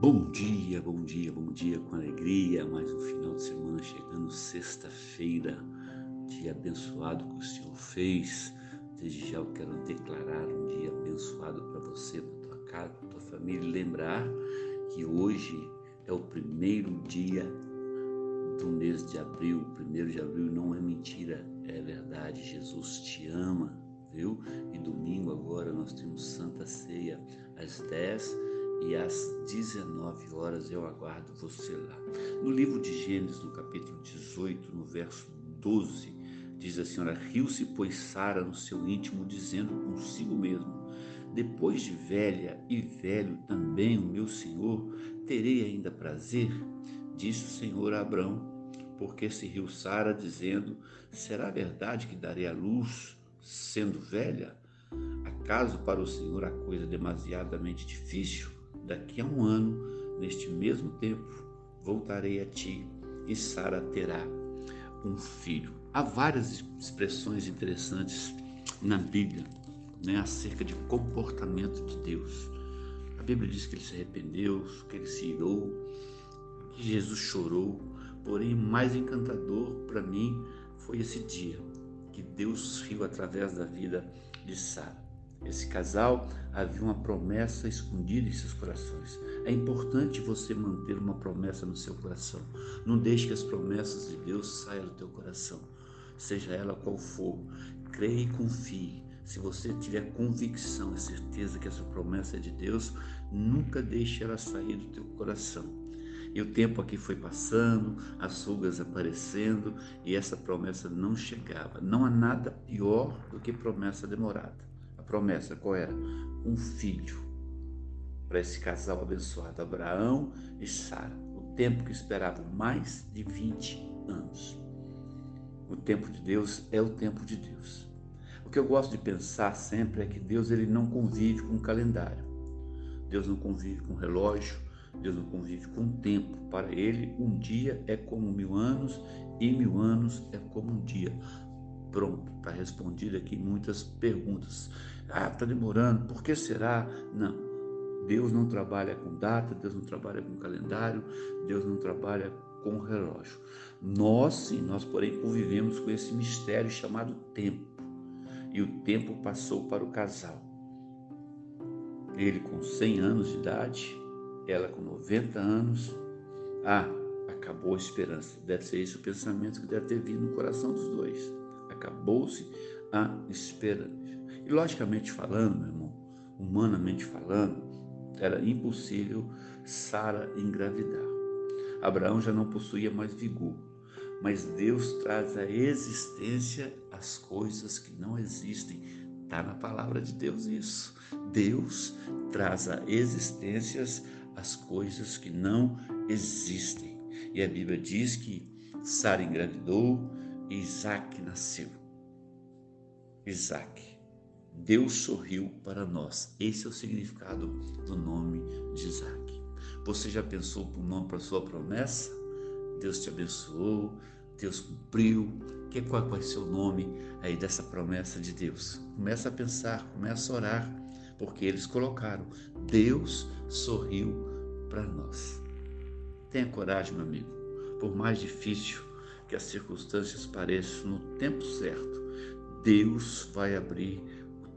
Bom dia, bom dia, bom dia, com alegria. Mais um final de semana chegando, sexta-feira, dia abençoado que o Senhor fez. Desde já eu quero declarar um dia abençoado para você, para tua casa, para tua família. E lembrar que hoje é o primeiro dia do mês de abril. Primeiro de abril não é mentira, é verdade. Jesus te ama, viu? E domingo agora nós temos Santa Ceia às 10 e às 19 horas eu aguardo você lá. No livro de Gênesis, no capítulo 18, no verso 12, diz a senhora: Riu-se, pois Sara no seu íntimo, dizendo consigo mesmo: Depois de velha e velho também o meu senhor, terei ainda prazer? Disse o Senhor a Abrão, porque se riu Sara, dizendo: Será verdade que darei a luz sendo velha? Acaso para o Senhor a coisa demasiadamente difícil? Daqui a um ano, neste mesmo tempo, voltarei a ti e Sara terá um filho. Há várias expressões interessantes na Bíblia né, acerca de comportamento de Deus. A Bíblia diz que ele se arrependeu, que ele se irou, que Jesus chorou. Porém, mais encantador para mim foi esse dia que Deus riu através da vida de Sara. Esse casal havia uma promessa escondida em seus corações. É importante você manter uma promessa no seu coração. Não deixe que as promessas de Deus saiam do teu coração, seja ela qual for. Creia e confie. Se você tiver convicção e certeza que essa promessa é de Deus, nunca deixe ela sair do teu coração. E o tempo aqui foi passando, as rugas aparecendo e essa promessa não chegava. Não há nada pior do que promessa demorada promessa qual era? Um filho para esse casal abençoado, Abraão e Sara. O tempo que esperavam mais de 20 anos. O tempo de Deus é o tempo de Deus. O que eu gosto de pensar sempre é que Deus ele não convive com o calendário. Deus não convive com o relógio, Deus não convive com o tempo. Para ele, um dia é como mil anos e mil anos é como um dia. Pronto, está respondido aqui muitas perguntas. Ah, está demorando, por que será? Não. Deus não trabalha com data, Deus não trabalha com calendário, Deus não trabalha com relógio. Nós, sim, nós, porém, convivemos com esse mistério chamado tempo. E o tempo passou para o casal. Ele com 100 anos de idade, ela com 90 anos. Ah, acabou a esperança. Deve ser esse o pensamento que deve ter vindo no coração dos dois. Acabou-se a esperança. E logicamente falando, meu irmão, humanamente falando, era impossível Sara engravidar. Abraão já não possuía mais vigor, mas Deus traz à existência as coisas que não existem. Está na palavra de Deus isso. Deus traz à existência as coisas que não existem. E a Bíblia diz que Sara engravidou Isaac nasceu. Isaac. Deus sorriu para nós. Esse é o significado do nome de Isaac. Você já pensou por nome para sua promessa? Deus te abençoou, Deus cumpriu. Que qual vai ser o nome aí dessa promessa de Deus? Começa a pensar, começa a orar, porque eles colocaram. Deus sorriu para nós. Tenha coragem, meu amigo. Por mais difícil que as circunstâncias pareçam, no tempo certo, Deus vai abrir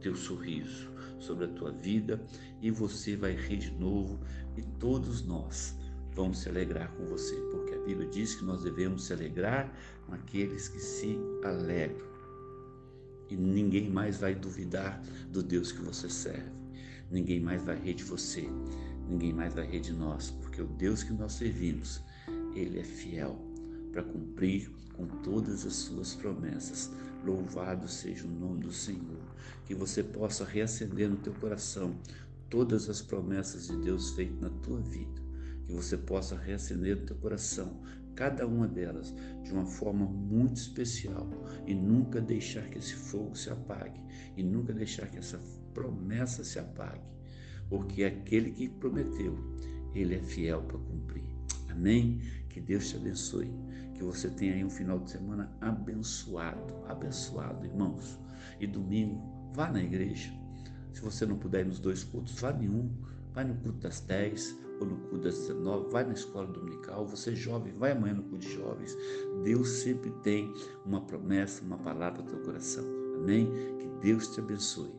teu sorriso sobre a tua vida e você vai rir de novo e todos nós vamos se alegrar com você, porque a Bíblia diz que nós devemos se alegrar com aqueles que se alegram. E ninguém mais vai duvidar do Deus que você serve. Ninguém mais vai rir de você. Ninguém mais vai rir de nós, porque o Deus que nós servimos, ele é fiel para cumprir com todas as suas promessas. Louvado seja o nome do Senhor. Que você possa reacender no teu coração todas as promessas de Deus feitas na tua vida. Que você possa reacender no teu coração cada uma delas de uma forma muito especial e nunca deixar que esse fogo se apague e nunca deixar que essa promessa se apague, porque aquele que prometeu, ele é fiel para cumprir. Amém? Que Deus te abençoe. Que você tenha aí um final de semana abençoado, abençoado, irmãos. E domingo, vá na igreja. Se você não puder ir nos dois cultos, vá nenhum. Vai no culto das 10, ou no culto das 19, vai na escola dominical, você é jovem, vai amanhã no culto de jovens. Deus sempre tem uma promessa, uma palavra para o teu coração. Amém? Que Deus te abençoe.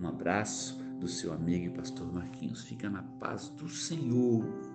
Um abraço do seu amigo e pastor Marquinhos. Fica na paz do Senhor.